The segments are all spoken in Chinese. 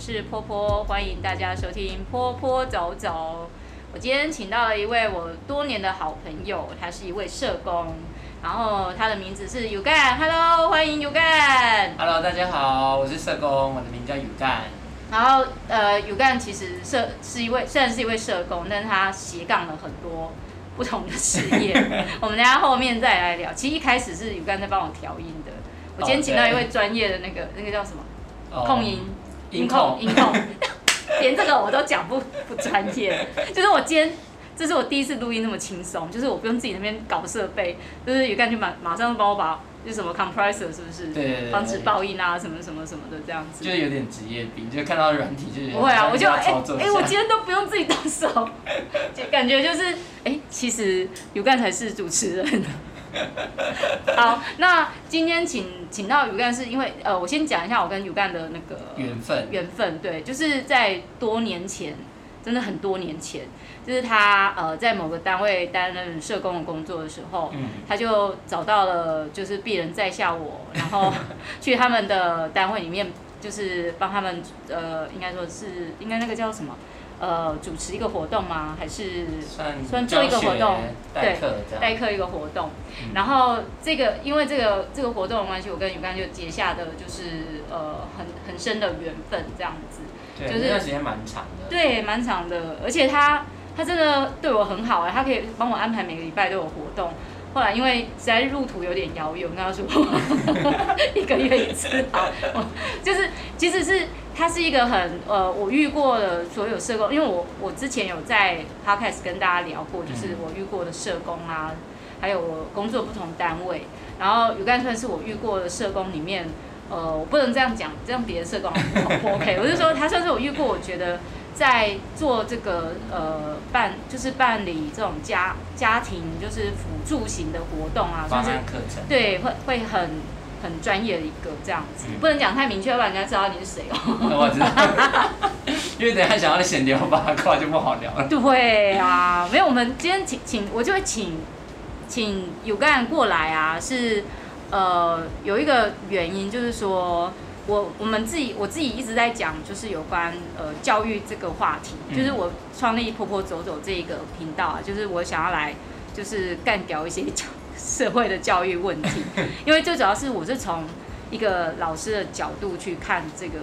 是坡坡，欢迎大家收听坡坡走走。我今天请到了一位我多年的好朋友，他是一位社工，然后他的名字是 u g a n。Hello，欢迎 u g a n。Hello，大家好，我是社工，我的名叫 u g a n。然后呃 u g a n 其实社是一位，虽然是一位社工，但是他斜杠了很多不同的事业。我们等下后面再来聊。其实一开始是 u g a n 在帮我调音的。我今天请到一位专业的那个、oh, 那个叫什么？控音，音控，音控，连这个我都讲不 不专业。就是我今天，这是我第一次录音那么轻松，就是我不用自己那边搞设备，就是有干就马马上帮我把，就什么 compressor 是不是？对对对。防止爆音啊，什么什么什么的这样子。就是有点职业病，就看到软体就是。不会啊，我就哎哎、欸，我今天都不用自己动手，就感觉就是哎、欸，其实 Ukan 才是主持人。好，那今天请请到 Ukan 是因为呃，我先讲一下我跟 Ukan 的那个缘分。缘分对，就是在多年前，真的很多年前，就是他呃在某个单位担任社工的工作的时候，嗯、他就找到了就是鄙人在下我，然后 去他们的单位里面，就是帮他们呃，应该说是应该那个叫什么？呃，主持一个活动吗？还是算算做一个活动？对，代课一个活动。嗯、然后这个因为这个这个活动的关系，我跟 Ukan 就结下的就是呃很很深的缘分，这样子。对，就是、那段时间蛮长的。对，蛮长的，而且他他真的对我很好哎，他可以帮我安排每个礼拜都有活动。后来因为实在路途有点遥远，我跟他说 一个月一次好，就是其实是。他是一个很呃，我遇过的所有社工，因为我我之前有在 Podcast 跟大家聊过，就是我遇过的社工啊，还有我工作不同单位，然后 Ukan 算是我遇过的社工里面，呃，我不能这样讲，这样别的社工不 OK，我就说他算是我遇过，我觉得在做这个呃办就是办理这种家家庭就是辅助型的活动啊，算是对会会很。很专业的一个这样子，嗯、不能讲太明确，要不然人家知道你是谁哦。我知道，因为等下想要闲聊八卦就不好聊了。对啊，没有，我们今天请请我就会请请有个人过来啊，是呃有一个原因，就是说我我们自己我自己一直在讲，就是有关呃教育这个话题，嗯、就是我创立婆婆走走这个频道啊，就是我想要来就是干掉一些教。社会的教育问题，因为最主要是我是从一个老师的角度去看这个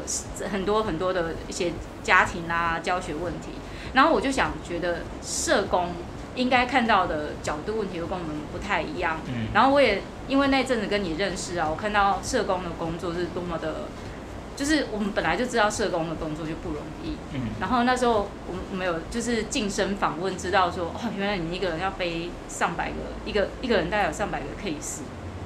很多很多的一些家庭啊教学问题，然后我就想觉得社工应该看到的角度问题都跟我们不太一样，嗯。然后我也因为那阵子跟你认识啊，我看到社工的工作是多么的。就是我们本来就知道社工的工作就不容易，嗯，然后那时候我们我们有就是近身访问，知道说哦，原来你一个人要背上百个，一个一个人大概有上百个 case，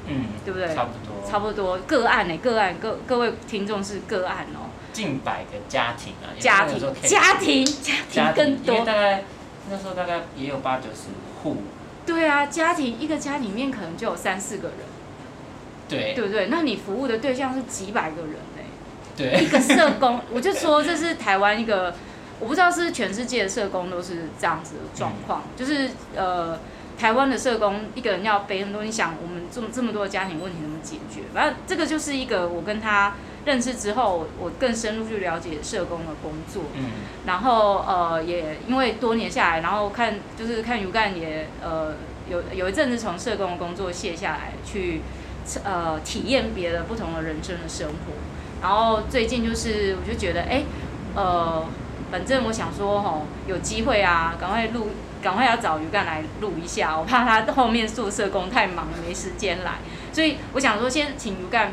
嗯，对不对？差不多，差不多个案呢，个案各各位听众是个案哦，近百个家庭啊，家庭家庭家庭更多，大概那时候大概也有八九十户，对啊，家庭一个家里面可能就有三四个人，对，对不对？那你服务的对象是几百个人。对一个社工，我就说这是台湾一个，我不知道是全世界的社工都是这样子的状况，嗯、就是呃，台湾的社工一个人要背很多，你想我们这么这么多的家庭问题怎么解决？反正这个就是一个我跟他认识之后，我更深入去了解社工的工作，嗯，然后呃也因为多年下来，然后看就是看 Ukan 也呃有有一阵子从社工的工作卸下来，去呃体验别的不同的人生的生活。然后最近就是，我就觉得，哎，呃，反正我想说，吼，有机会啊，赶快录，赶快要找 Ukan 来录一下，我怕他后面做社工太忙了，没时间来。所以我想说，先请 Ukan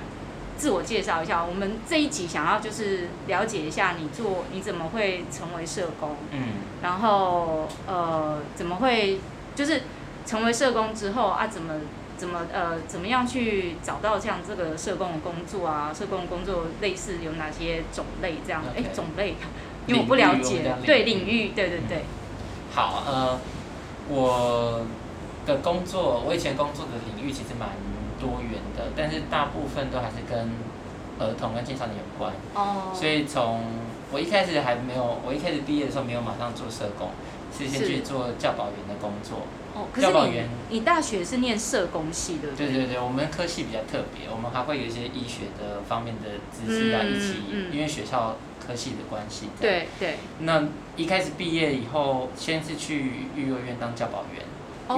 自我介绍一下。我们这一集想要就是了解一下你做，你怎么会成为社工？嗯。然后，呃，怎么会就是成为社工之后啊，怎么？怎么呃，怎么样去找到像这个社工的工作啊？社工的工作类似有哪些种类这样？哎 Okay.，种类，因为我不了解。对领域，对对对。好，呃，我的工作，我以前工作的领域其实蛮多元的，但是大部分都还是跟儿童跟青少年有关。哦。所以从我一开始还没有，我一开始毕业的时候没有马上做社工，是先去做教保员的工作。哦，可是你你大学是念社工系的？对对对，我们科系比较特别，我们还会有一些医学的方面的知识啊，嗯、一起，嗯、因为学校科系的关系。对对。那一开始毕业以后，先是去育幼院当教保员。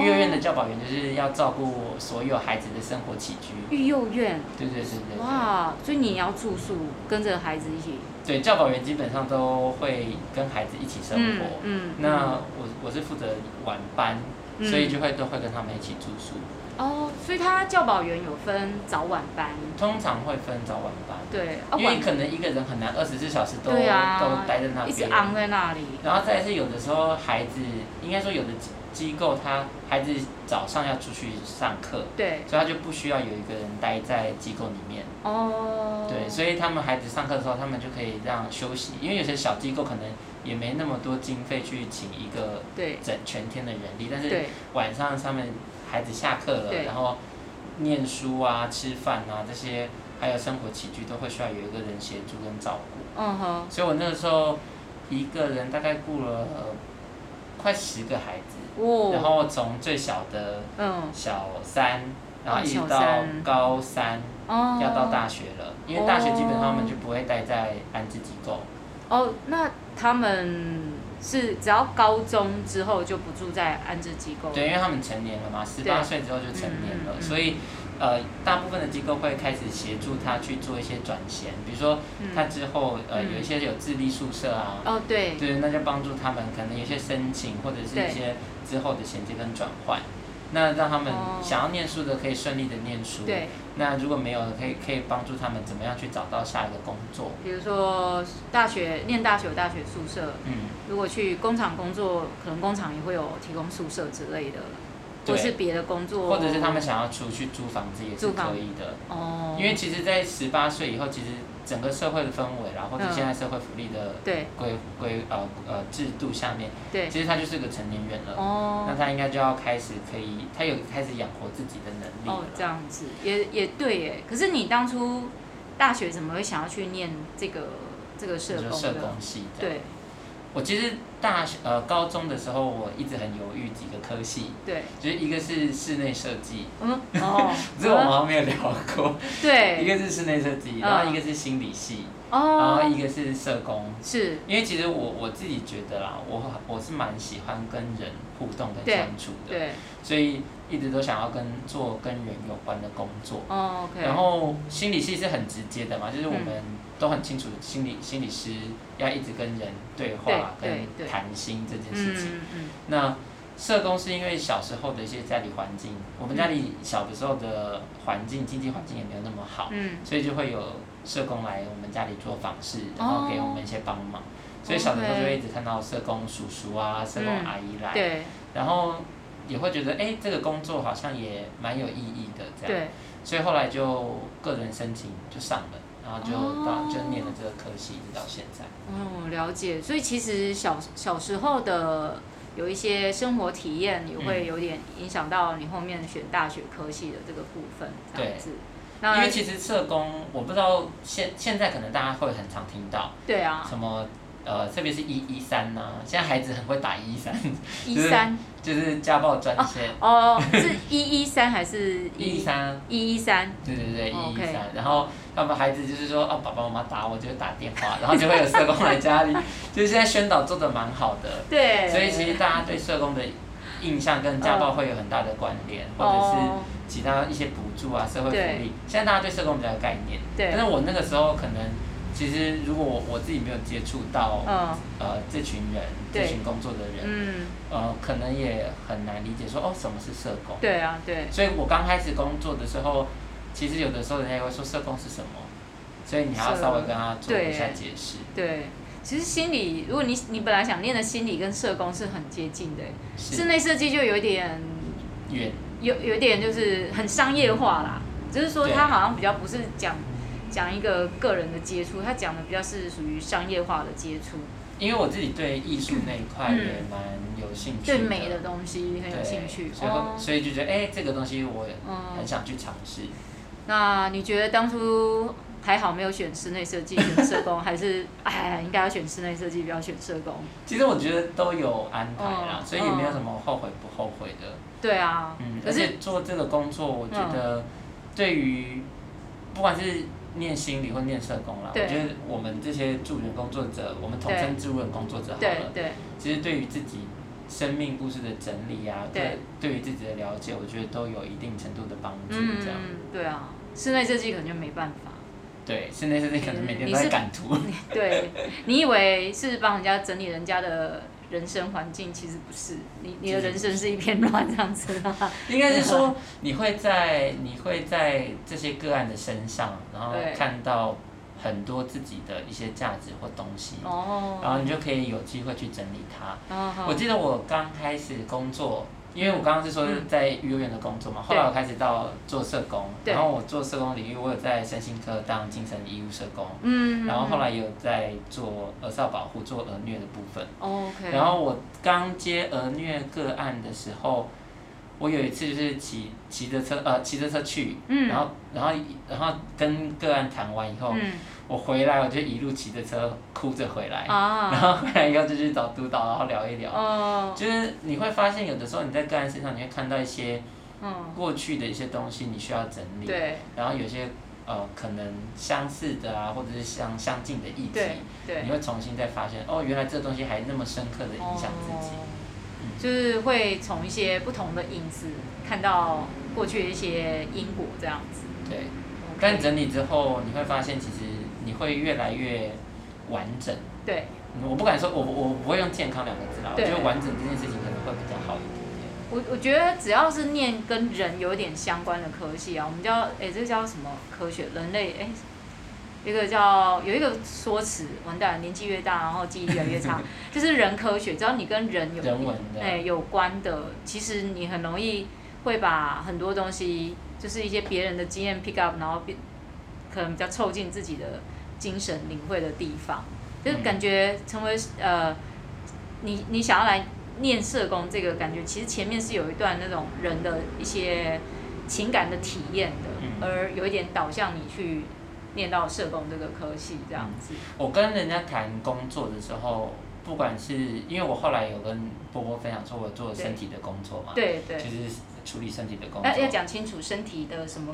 育幼院的教保员就是要照顾所有孩子的生活起居。育幼院。对对对对，对。哇，所以你要住宿，跟着孩子一起。对，教保员基本上都会跟孩子一起生活。嗯。嗯，那我我是负责晚班，嗯、所以就会都会跟他们一起住宿。哦，所以他教保员有分早晚班。通常会分早晚班。对。因为可能一个人很难二十四小时都、啊、都待在那边。一直昂在那里。然后再是有的时候孩子，应该说有的。机构他孩子早上要出去上课，对，所以他就不需要有一个人待在机构里面。哦。对，所以他们孩子上课的时候，他们就可以让休息，因为有些小机构可能也没那么多经费去请一个整全天的人力，但是晚上他们孩子下课了，然后念书啊、吃饭啊这些，还有生活起居都会需要有一个人协助跟照顾。嗯哼。所以我那个时候一个人大概雇了快十个孩子。然后从最小的小三，然后一直到高三，要到大学了，因为大学基本上他们就不会待在安置机构。哦，那他们是只要高中之后就不住在安置机构？对，因为他们成年了嘛，十八岁之后就成年了，所以。呃，大部分的机构会开始协助他去做一些转衔，比如说他之后、嗯、呃有一些有自立宿舍啊，哦对，对，那就帮助他们可能有些申请或者是一些之后的衔接跟转换，那让他们想要念书的可以顺利的念书，对，那如果没有可以可以帮助他们怎么样去找到下一个工作，比如说大学念大学有大学宿舍，嗯，如果去工厂工作，可能工厂也会有提供宿舍之类的。或是别的工作，或者是他们想要出去租房子也是可以的。哦。因为其实，在十八岁以后，其实整个社会的氛围，然后或者现在社会福利的规规呃呃制度下面，对，其实他就是个成年人了。哦。那他应该就要开始可以，他有开始养活自己的能力。哦，这样子也也对耶。可是你当初大学怎么会想要去念这个这个社工社工系？对。我其实大学呃高中的时候，我一直很犹豫几个科系，对，就是一个是室内设计，嗯哦，这个我们好像没有聊过，对，一个是室内设计，然后一个是心理系，哦，然后一个是社工，是，因为其实我我自己觉得啦，我我是蛮喜欢跟人互动跟相处的，对，所以一直都想要跟做跟人有关的工作，哦然后心理系是很直接的嘛，就是我们。都很清楚，心理心理师要一直跟人对话、对跟谈心这件事情。嗯嗯、那社工是因为小时候的一些家里环境，嗯、我们家里小的时候的环境、经济环境也没有那么好，嗯、所以就会有社工来我们家里做访视，然后给我们一些帮忙。哦、所以小的时候就会一直看到社工叔叔啊、社工阿姨来，嗯、然后也会觉得哎，这个工作好像也蛮有意义的这样。对所以后来就个人申请就上了。然后就到就念了这个科系，一直到现在。哦，了解。所以其实小小时候的有一些生活体验，也会有点影响到你后面选大学科系的这个部分，这样子。对。那因为其实社工，我不知道现现在可能大家会很常听到。对啊。什么？呃，特别是一一三呐，现在孩子很会打一一三，一三就是家暴专线。哦，是 一一三还是一一三？一一三。对对对，一一三。然后他们孩子就是说，哦，爸爸妈妈打我，就会打电话，然后就会有社工来家里。就是现在宣导做的蛮好的。对。所以其实大家对社工的印象跟家暴会有很大的关联，或者是其他一些补助啊、社会福利。现在大家对社工比较有概念。对。但是我那个时候可能。其实，如果我我自己没有接触到，嗯、呃，这群人，对这群工作的人，嗯、呃，可能也很难理解说，哦，什么是社工？对啊，对。所以我刚开始工作的时候，其实有的时候人家也会说社工是什么，所以你还要稍微跟他做一下解释。对，对，其实心理，如果你你本来想念的心理跟社工是很接近的，室内设计就有点远，有有点就是很商业化啦，只、就是说他好像比较不是讲。讲一个个人的接触，他讲的比较是属于商业化的接触。因为我自己对艺术那一块也蛮有兴趣，对美的东西很有兴趣，所以、哦、所以就觉得哎，这个东西我很想去尝试。嗯、那你觉得当初还好没有选室内设计，选社工，还是哎，应该要选室内设计，不要选社工。其实我觉得都有安排啦，嗯、所以也没有什么后悔不后悔的。对啊，嗯，而且做这个工作，我觉得对于不管是念心理或念社工啦，我觉得我们这些助人工作者，我们统称助人工作者好了，对，对其实对于自己生命故事的整理啊，对，对于自己的了解，我觉得都有一定程度的帮助。这样，嗯，对啊，室内设计可能就没办法。对，室内设计可能每天都在赶图。对，你以为是帮人家整理人家的人生环境，其实不是，你你的人生是一片乱这样子。应该是说，你会在你会在这些个案的身上，然后看到很多自己的一些价值或东西，然后你就可以有机会去整理它。我记得我刚开始工作。因为我刚刚是说在幼儿园的工作嘛，后来我开始到做社工，然后我做社工领域，我有在身心科当精神医务社工，然后后来有在做儿少保护、做儿虐的部分。然后我刚接儿虐个案的时候，我有一次就是骑骑着车呃骑着车去，然后然后然后跟个案谈完以后。我回来，我就一路骑着车哭着回来，然后回来以后就去找督导，然后聊一聊。就是你会发现，有的时候你在个案身上，你会看到一些过去的一些东西，你需要整理。然后有些呃可能相似的啊，或者是相相近的议题，你会重新再发现，哦，原来这东西还那么深刻的影响自己。就是会从一些不同的影子看到过去的一些因果，这样子。对。但整理之后，你会发现其实。你会越来越完整。对。我不敢说，我我不会用健康两个字啦。我觉得完整这件事情可能会比较好一点点。我我觉得只要是念跟人有点相关的科系啊，我们叫哎，这个叫什么科学？人类哎，一个叫有一个说辞，完蛋了，年纪越大，然后记忆越来越差，就是人科学。只要你跟人有人文哎有关的，其实你很容易会把很多东西，就是一些别人的经验 pick up，然后变可能比较凑近自己的。精神领会的地方，就感觉成为呃，你你想要来念社工这个感觉，其实前面是有一段那种人的一些情感的体验的，而有一点导向你去念到社工这个科系这样子。我跟人家谈工作的时候。不管是因为我后来有跟波波分享说，我做身体的工作嘛，对对，就是处理身体的工作。要讲清楚身体的什么？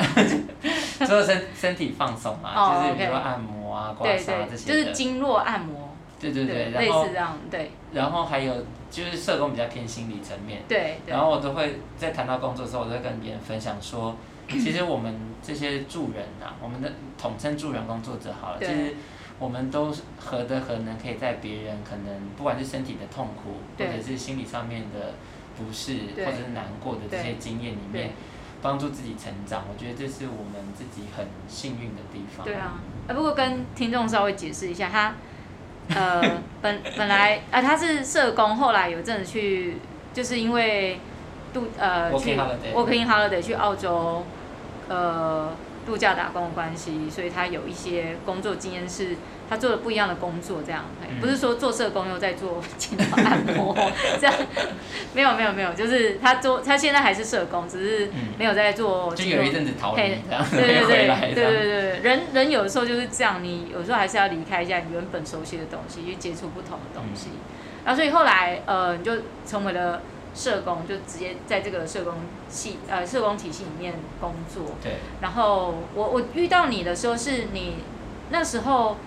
做 身身体放松嘛，就是比如说按摩啊、刮痧这些就是经络按摩。对对对，类似这样对。然后还有就是社工比较偏心理层面，对。然后我都会在谈到工作的时候，我都会跟别人分享说，其实我们这些助人啊，我们的统称助人工作者好了，其实。我们都何德何能，可以在别人可能不管是身体的痛苦，或者是心理上面的不适，或者是难过的这些经验里面，帮助自己成长。我觉得这是我们自己很幸运的地方。对啊，啊不过跟听众稍微解释一下，他呃本本来啊他是社工，后来有阵子去，就是因为度呃 Working 去 holiday, working holiday 去澳洲呃。度假打工的关系，所以他有一些工作经验，是他做了不一样的工作，这样，不是说做社工又在做筋膜按摩，这样，没有没有没有，就是他做他现在还是社工，只是没有在做。就有一阵子逃离，对对对对对对，人人有的时候就是这样，你有时候还是要离开一下你原本熟悉的东西，去接触不同的东西，然后所以后来呃，你就成为了。社工就直接在这个社工系呃社工体系里面工作。对。然后我我遇到你的时候是你那时候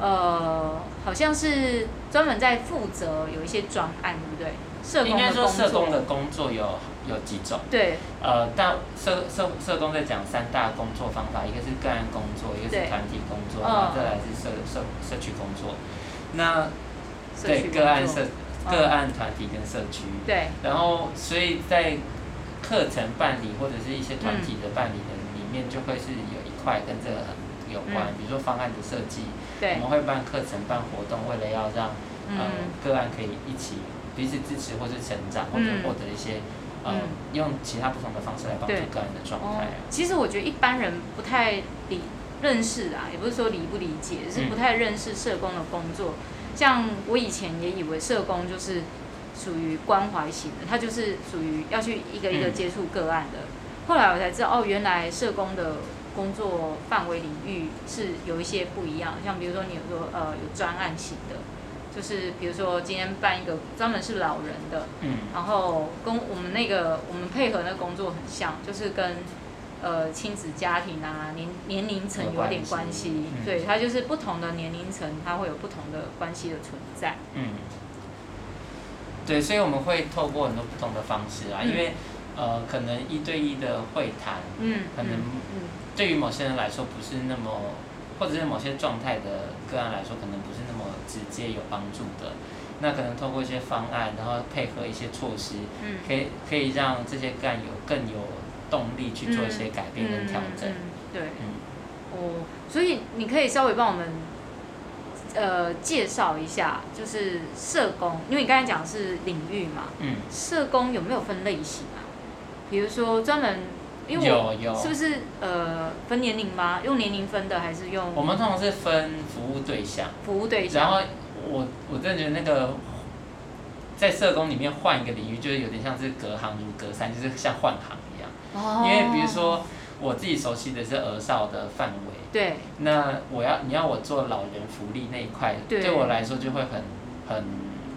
呃好像是专门在负责有一些专案，对不对？社工。应该说社工的工作有有几种。对。呃，但社社社工在讲三大工作方法，一个是个案工作，一个是团体工作，然后再来是社社社区工作。那对个案社。个案、团体跟社区，对，然后所以在课程办理或者是一些团体的办理的里面，就会是有一块跟这个很有关，比如说方案的设计，对，我们会办课程、办活动，为了要让呃个案可以一起彼此支持或是成长，或者获得一些嗯。用其他不同的方式来帮助个人的状态。其实我觉得一般人不太理认识啊，也不是说理不理解，是不太认识社工的工作。像我以前也以为社工就是属于关怀型的，他就是属于要去一个一个接触个案的。后来我才知道，哦，原来社工的工作范围领域是有一些不一样，像比如说你有说呃有专案型的，就是比如说今天办一个专门是老人的，嗯，然后跟我们那个我们配合的工作很像，就是跟呃亲子家庭啊年年龄层有点关系，嗯、对，它就是不同的年龄层，它会有不同的关系的存在，嗯，对，所以我们会透过很多不同的方式啊，嗯、因为。呃，可能一对一的会谈，嗯，可能对于某些人来说不是那么，或者是某些状态的个案来说，可能不是那么直接有帮助的。那可能通过一些方案，然后配合一些措施，嗯，可以可以让这些个案有更有动力去做一些改变跟调整。对，嗯，哦，所以你可以稍微帮我们，呃，介绍一下，就是社工，因为你刚才讲的是领域嘛，嗯，社工有没有分类型啊？比如说专门，因为我是不是呃分年龄吗？用年龄分的还是用？我们通常是分服务对象。服务对象。然后我我真的觉得那个在社工里面换一个领域，就是有点像是隔行如隔山，就是像换行。哦。因为比如说我自己熟悉的是儿少的范围。对。那我要你要我做老人福利那一块，对我来说就会很很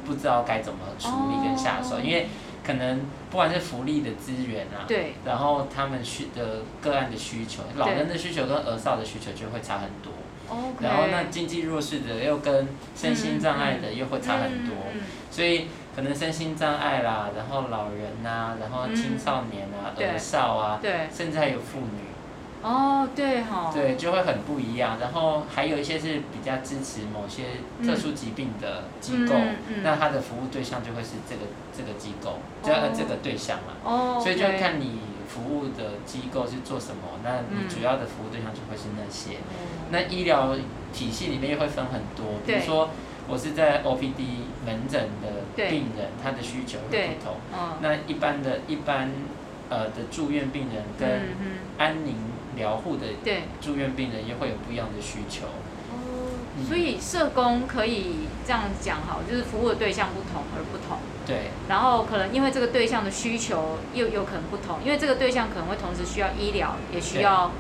不知道该怎么处理跟下手，哦、因为。可能不管是福利的资源啊，对，然后他们需的个案的需求，老人的需求跟儿少的需求就会差很多。然后那经济弱势的又跟身心障碍的又会差很多，嗯嗯嗯、所以可能身心障碍啦，然后老人呐、啊，然后青少年啊，儿、嗯、少啊，对，甚至还有妇女。哦，对哈、哦，对，就会很不一样。然后还有一些是比较支持某些特殊疾病的机构，嗯嗯嗯、那它的服务对象就会是这个这个机构，这、哦、这个对象嘛。哦。所以就看你服务的机构是做什么，那你主要的服务对象就会是那些。嗯、那医疗体系里面又会分很多，比如说我是在 OPD 门诊的病人，他的需求会不同。哦、那一般的一般呃的住院病人跟安宁。疗护的住院病人也会有不一样的需求，哦，所以社工可以这样讲好，就是服务的对象不同而不同。对。然后可能因为这个对象的需求又有可能不同，因为这个对象可能会同时需要医疗，也需要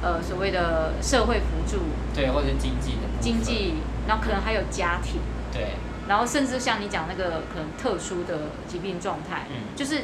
呃所谓的社会辅助，对，或者是经济的经济，然后可能还有家庭，对，然后甚至像你讲那个可能特殊的疾病状态，嗯，就是。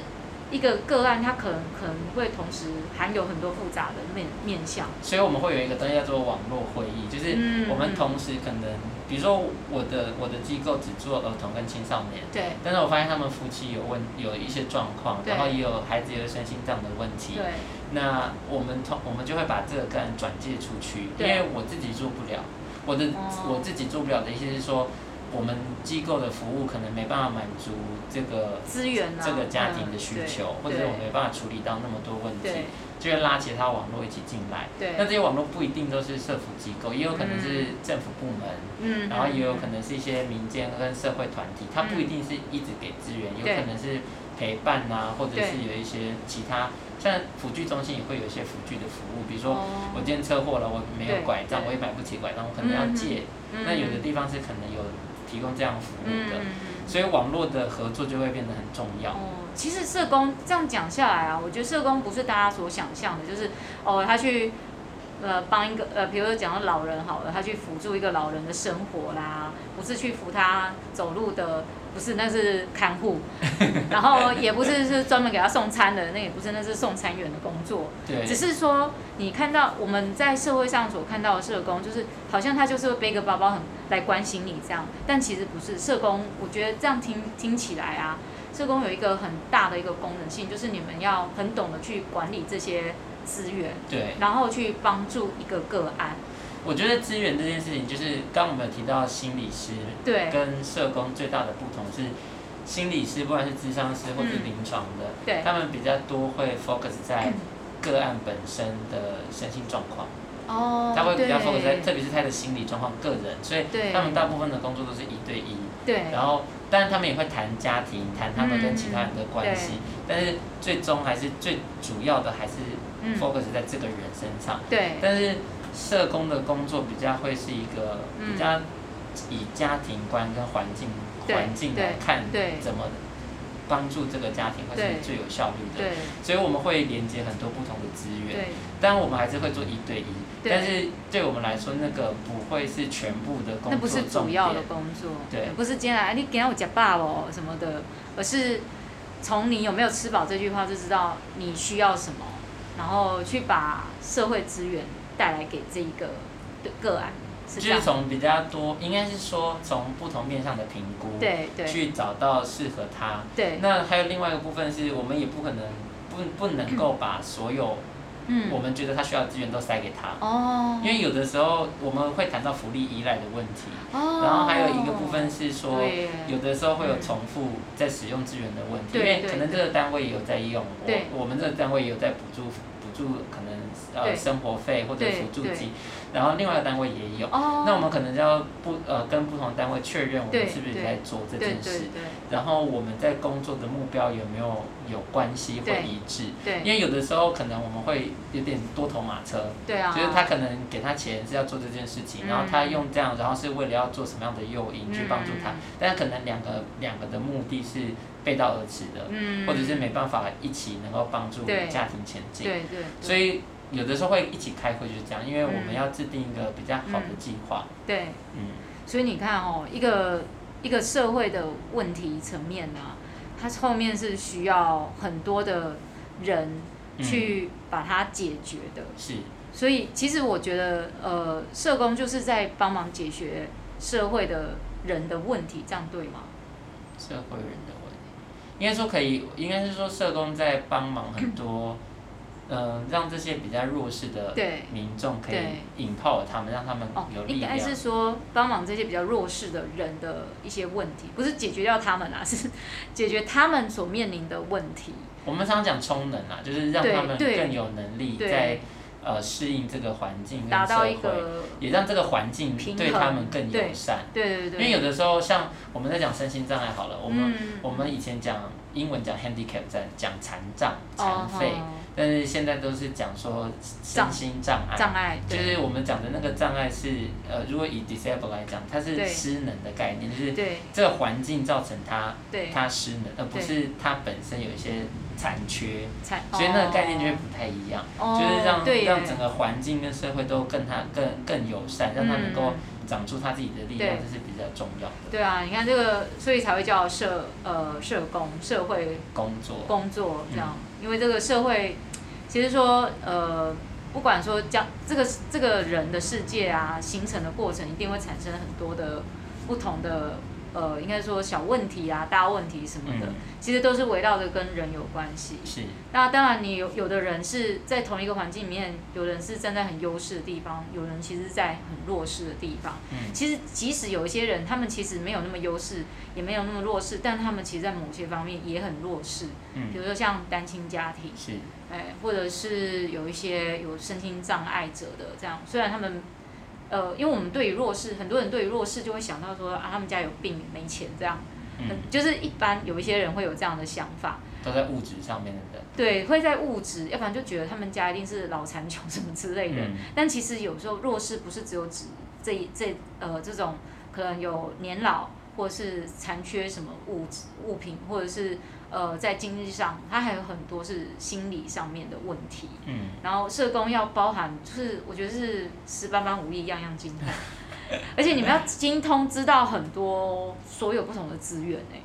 一个个案，它可能可能会同时含有很多复杂的面面向，所以我们会有一个东西叫做网络会议，就是我们同时可能，嗯、比如说我的我的机构只做儿童跟青少年，对，但是我发现他们夫妻有问有一些状况，然后也有孩子也有身心这样的问题，对，那我们同我们就会把这个个案转介出去，因为我自己做不了，我的、哦、我自己做不了的一些是说。我们机构的服务可能没办法满足这个资源、啊、这个家庭的需求，嗯、或者是我没办法处理到那么多问题，就会拉其他网络一起进来。对。那这些网络不一定都是社福机构，也有可能是政府部门，嗯、然后也有可能是一些民间跟社会团体，嗯、它不一定是一直给资源，有可能是陪伴啊，或者是有一些其他，像辅具中心也会有一些辅具的服务，比如说我今天车祸了，我没有拐杖，我也买不起拐杖，我可能要借。嗯、那有的地方是可能有。提供这样服务的，嗯、所以网络的合作就会变得很重要。哦，其实社工这样讲下来啊，我觉得社工不是大家所想象的，就是哦，他去呃帮一个呃，比如说讲到老人好了，他去辅助一个老人的生活啦，不是去扶他走路的。不是，那是看护，然后也不是是专门给他送餐的，那也不是，那是送餐员的工作。对。只是说，你看到我们在社会上所看到的社工，就是好像他就是会背个包包很来关心你这样，但其实不是。社工，我觉得这样听听起来啊，社工有一个很大的一个功能性，就是你们要很懂得去管理这些资源，对，然后去帮助一个个案。我觉得资源这件事情，就是刚刚我们有提到心理师，对，跟社工最大的不同是，心理师不管是咨商师或者临床的，嗯、对，他们比较多会 focus 在个案本身的身心状况，哦，他会比较 focus 在，特别是他的心理状况，个人，所以他们大部分的工作都是一对一，对，然后但是他们也会谈家庭，谈他们跟其他人的关系，嗯、但是最终还是最主要的还是 focus 在这个人身上，对，但是。社工的工作比较会是一个比较以家庭观跟环境环境来看怎么帮助这个家庭会是最有效率的。对。所以我们会连接很多不同的资源。对。当然我们还是会做一对一，但是对我们来说，那个不会是全部的工作。那不是主要的工作。对。不是今天来，你今天有吃饱哦什么的，而是从你有没有吃饱这句话就知道你需要什么，然后去把社会资源带来给这一个的个案。就是从比较多，应该是说从不同面向的评估，对对，去找到适合他。对。那还有另外一个部分是，我们也不可能不不能够把所有，嗯，我们觉得他需要的资源都塞给他。哦。因为有的时候我们会谈到福利依赖的问题。哦。然后还有一个部分是说，有的时候会有重复在使用资源的问题，因为可能这个单位也有在用，我我们这个单位也有在补助补助可能呃生活费或者辅助金。然后另外一个单位也有，oh, 那我们可能就要不呃跟不同单位确认我们是不是在做这件事，然后我们在工作的目标有没有有关系或一致？因为有的时候可能我们会有点多头马车，就是他可能给他钱是要做这件事情，嗯、然后他用这样，然后是为了要做什么样的诱因去帮助他，嗯、但可能两个两个的目的是背道而驰的，嗯、或者是没办法一起能够帮助家庭前进，对对，对，所以。有的时候会一起开会，就是这样，因为我们要制定一个比较好的计划。嗯、对，嗯，所以你看哦，一个一个社会的问题层面呢、啊，它后面是需要很多的人去把它解决的。是、嗯。所以其实我觉得，呃，社工就是在帮忙解决社会的人的问题，这样对吗？社会人的应该说可以，应该是说社工在帮忙很多。嗯，让这些比较弱势的民众可以引爆他们，让他们有力量。应该是说帮忙这些比较弱势的人的一些问题，不是解决掉他们啊，是解决他们所面临的问题。我们常常讲充能啊，就是让他们更有能力在呃适应这个环境跟社会，也让这个环境对他们更友善。对对对。因为有的时候，像我们在讲身心障碍好了，我们我们以前讲英文讲 handicap，在讲残障、残废。但是现在都是讲说身心障碍，障碍就是我们讲的那个障碍是呃，如果以 disable 来讲，它是失能的概念，就是这个环境造成他他失能，而不是他本身有一些残缺，所以那个概念就会不太一样，就是让让整个环境跟社会都更他更更友善，让他能够长出他自己的力量，这是比较重要的。对啊，你看这个，所以才会叫社呃社工社会工作工作这样，因为这个社会。其实说，呃，不管说将这个这个人的世界啊，形成的过程，一定会产生很多的不同的。呃，应该说小问题啊，大问题什么的，嗯、其实都是围绕着跟人有关系。是。那当然，你有有的人是在同一个环境里面，有人是站在很优势的地方，有人其实在很弱势的地方。嗯。其实，即使有一些人，他们其实没有那么优势，也没有那么弱势，但他们其实，在某些方面也很弱势。嗯。比如说像单亲家庭。是。哎，或者是有一些有身心障碍者的这样，虽然他们。呃，因为我们对于弱势，很多人对于弱势就会想到说啊，他们家有病没钱这样，嗯，就是一般有一些人会有这样的想法，都在物质上面的人。对，会在物质，要不然就觉得他们家一定是老残穷什么之类的。嗯，但其实有时候弱势不是只有指这这呃这种可能有年老或是残缺什么物质物品，或者是。呃，在经济上，他还有很多是心理上面的问题。嗯。然后社工要包含，就是我觉得是十八般武艺，样样精通。而且你们要精通，知道很多所有不同的资源呢。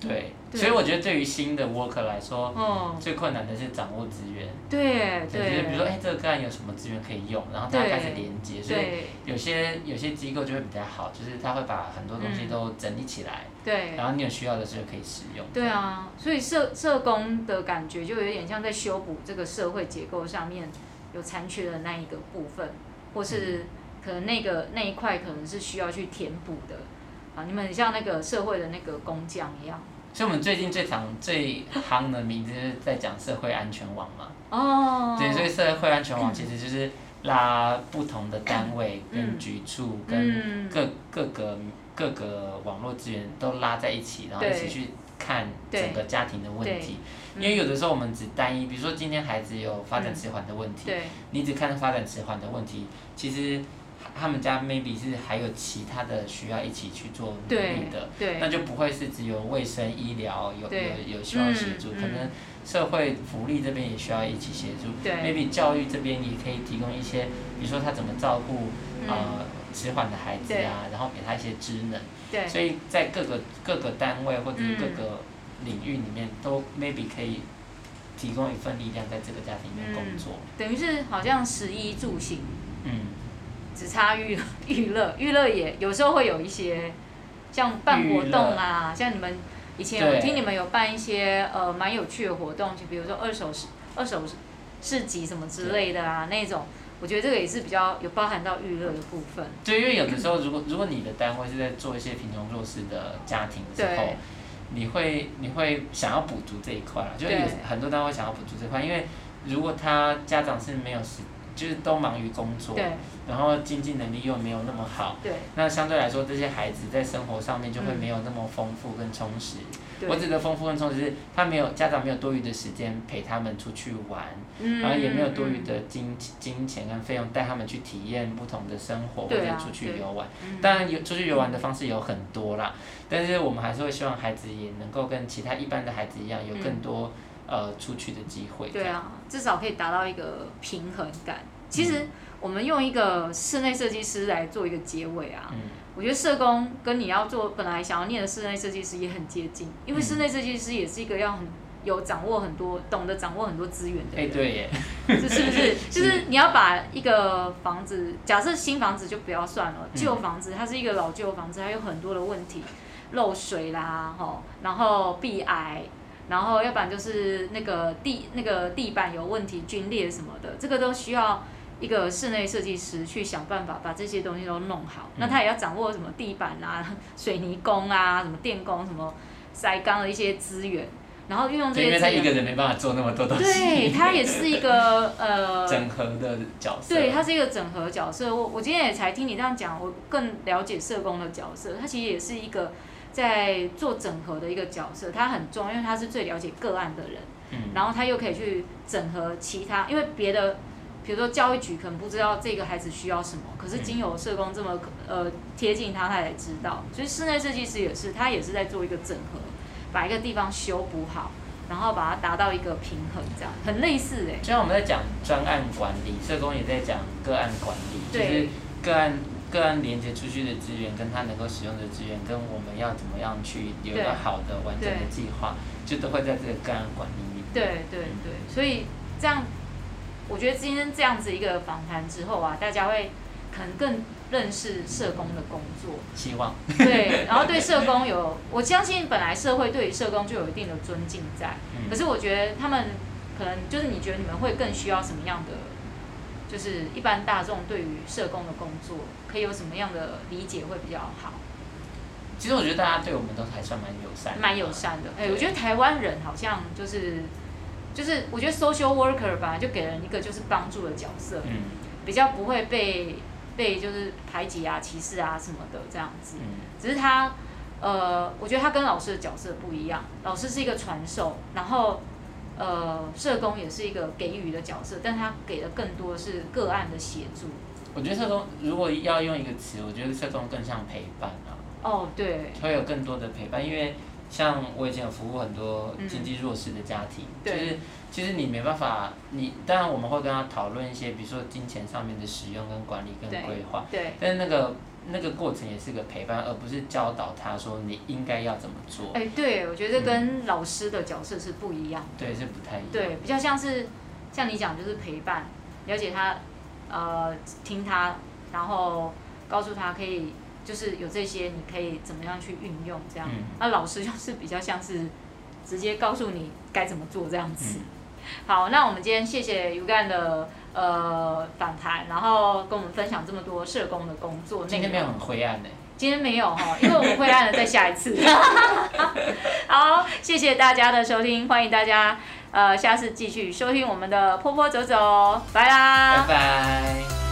对，所以我觉得对于新的 worker 来说，最困难的是掌握资源。对对。就是比如说，哎，这个个案有什么资源可以用，然后大家开始连接，所以有些有些机构就会比较好，就是他会把很多东西都整理起来。对。然后你有需要的时候可以使用。对啊，所以社社工的感觉就有点像在修补这个社会结构上面有残缺的那一个部分，或是可能那个那一块可能是需要去填补的。啊，你们像那个社会的那个工匠一样。所以，我们最近最常最夯的名字就是在讲社会安全网嘛。哦。对，所以社会安全网其实就是拉不同的单位跟局处跟各各个各个网络资源都拉在一起，然后一起去看整个家庭的问题。因为有的时候我们只单一，比如说今天孩子有发展迟缓的问题，对，你只看发展迟缓的问题，其实。他们家 maybe 是还有其他的需要一起去做努力的，那就不会是只有卫生医疗有有有需要协助，可能社会福利这边也需要一起协助，maybe 教育这边也可以提供一些，比如说他怎么照顾呃迟缓的孩子啊，然后给他一些职能，所以在各个各个单位或者各个领域里面都 maybe 可以提供一份力量在这个家庭里面工作，等于是好像食衣住行。嗯。只差娱娱乐，娱乐也有时候会有一些，像办活动啊，像你们以前我听你们有办一些呃蛮有趣的活动，就比如说二手市二手市集什么之类的啊那种，我觉得这个也是比较有包含到娱乐的部分。对，因为有的时候如果如果你的单位是在做一些贫穷弱势的家庭的时候，你会你会想要补足这一块，就有很多单位想要补足这块，因为如果他家长是没有时。就是都忙于工作，对然后经济能力又没有那么好，对那相对来说，这些孩子在生活上面就会没有那么丰富跟充实。对我指的丰富跟充实是，他没有家长没有多余的时间陪他们出去玩，嗯、然后也没有多余的金金钱跟费用带他们去体验不同的生活或者出去游玩。当然有出去游玩的方式有很多啦，嗯、但是我们还是会希望孩子也能够跟其他一般的孩子一样，有更多。呃，出去的机会。对啊，至少可以达到一个平衡感。其实我们用一个室内设计师来做一个结尾啊，嗯、我觉得社工跟你要做本来想要念的室内设计师也很接近，因为室内设计师也是一个要很有掌握很多、懂得掌握很多资源的人。哎，对耶，这是不是？就是你要把一个房子，假设新房子就不要算了，旧房子它是一个老旧房子，它有很多的问题，漏水啦，吼，然后壁癌。然后，要不然就是那个地那个地板有问题、龟裂什么的，这个都需要一个室内设计师去想办法把这些东西都弄好。嗯、那他也要掌握什么地板啊、水泥工啊、什么电工、什么塞钢的一些资源，然后运用这些资源。因为他一个人没办法做那么多东西。对，他也是一个 呃整合的角色。对，他是一个整合角色。我我今天也才听你这样讲，我更了解社工的角色。他其实也是一个。在做整合的一个角色，他很重要，因为他是最了解个案的人，嗯、然后他又可以去整合其他，因为别的，比如说教育局可能不知道这个孩子需要什么，可是经由社工这么呃贴近他，他才知道。所以室内设计师也是，他也是在做一个整合，把一个地方修补好，然后把它达到一个平衡，这样很类似哎。就像我们在讲专案管理，社工也在讲个案管理，对就是个案。个案连接出去的资源，跟他能够使用的资源，跟我们要怎么样去有一个好的完整的计划，就都会在这个个案管理里面。对对对，所以这样，我觉得今天这样子一个访谈之后啊，大家会可能更认识社工的工作。希望。对，然后对社工有，我相信本来社会对于社工就有一定的尊敬在，可是我觉得他们可能就是你觉得你们会更需要什么样的？就是一般大众对于社工的工作，可以有什么样的理解会比较好？其实我觉得大家对我们都还算蛮友善，蛮友善的。哎对，我觉得台湾人好像就是，就是我觉得 social worker 吧，就给人一个就是帮助的角色，嗯，比较不会被被就是排挤啊、歧视啊什么的这样子。嗯，只是他，呃，我觉得他跟老师的角色不一样，老师是一个传授，然后。呃，社工也是一个给予的角色，但他给的更多是个案的协助。我觉得社工如果要用一个词，我觉得社工更像陪伴啊。哦，对。会有更多的陪伴，因为像我以前有服务很多经济弱势的家庭，嗯、就是其实你没办法，你当然我们会跟他讨论一些，比如说金钱上面的使用跟管理跟规划，对。对。但是那个。那个过程也是个陪伴，而不是教导他说你应该要怎么做。哎、欸，对，我觉得跟老师的角色是不一样的。对，是不太一样。对，比较像是像你讲，就是陪伴，了解他，呃，听他，然后告诉他可以，就是有这些，你可以怎么样去运用这样。那、嗯啊、老师就是比较像是直接告诉你该怎么做这样子。嗯、好，那我们今天谢谢 u g a n 的。呃，访谈，然后跟我们分享这么多社工的工作。今天没有很灰暗的。今天没有哈，因为我们灰暗了再下一次。好，谢谢大家的收听，欢迎大家呃下次继续收听我们的坡坡走走，拜啦。拜拜。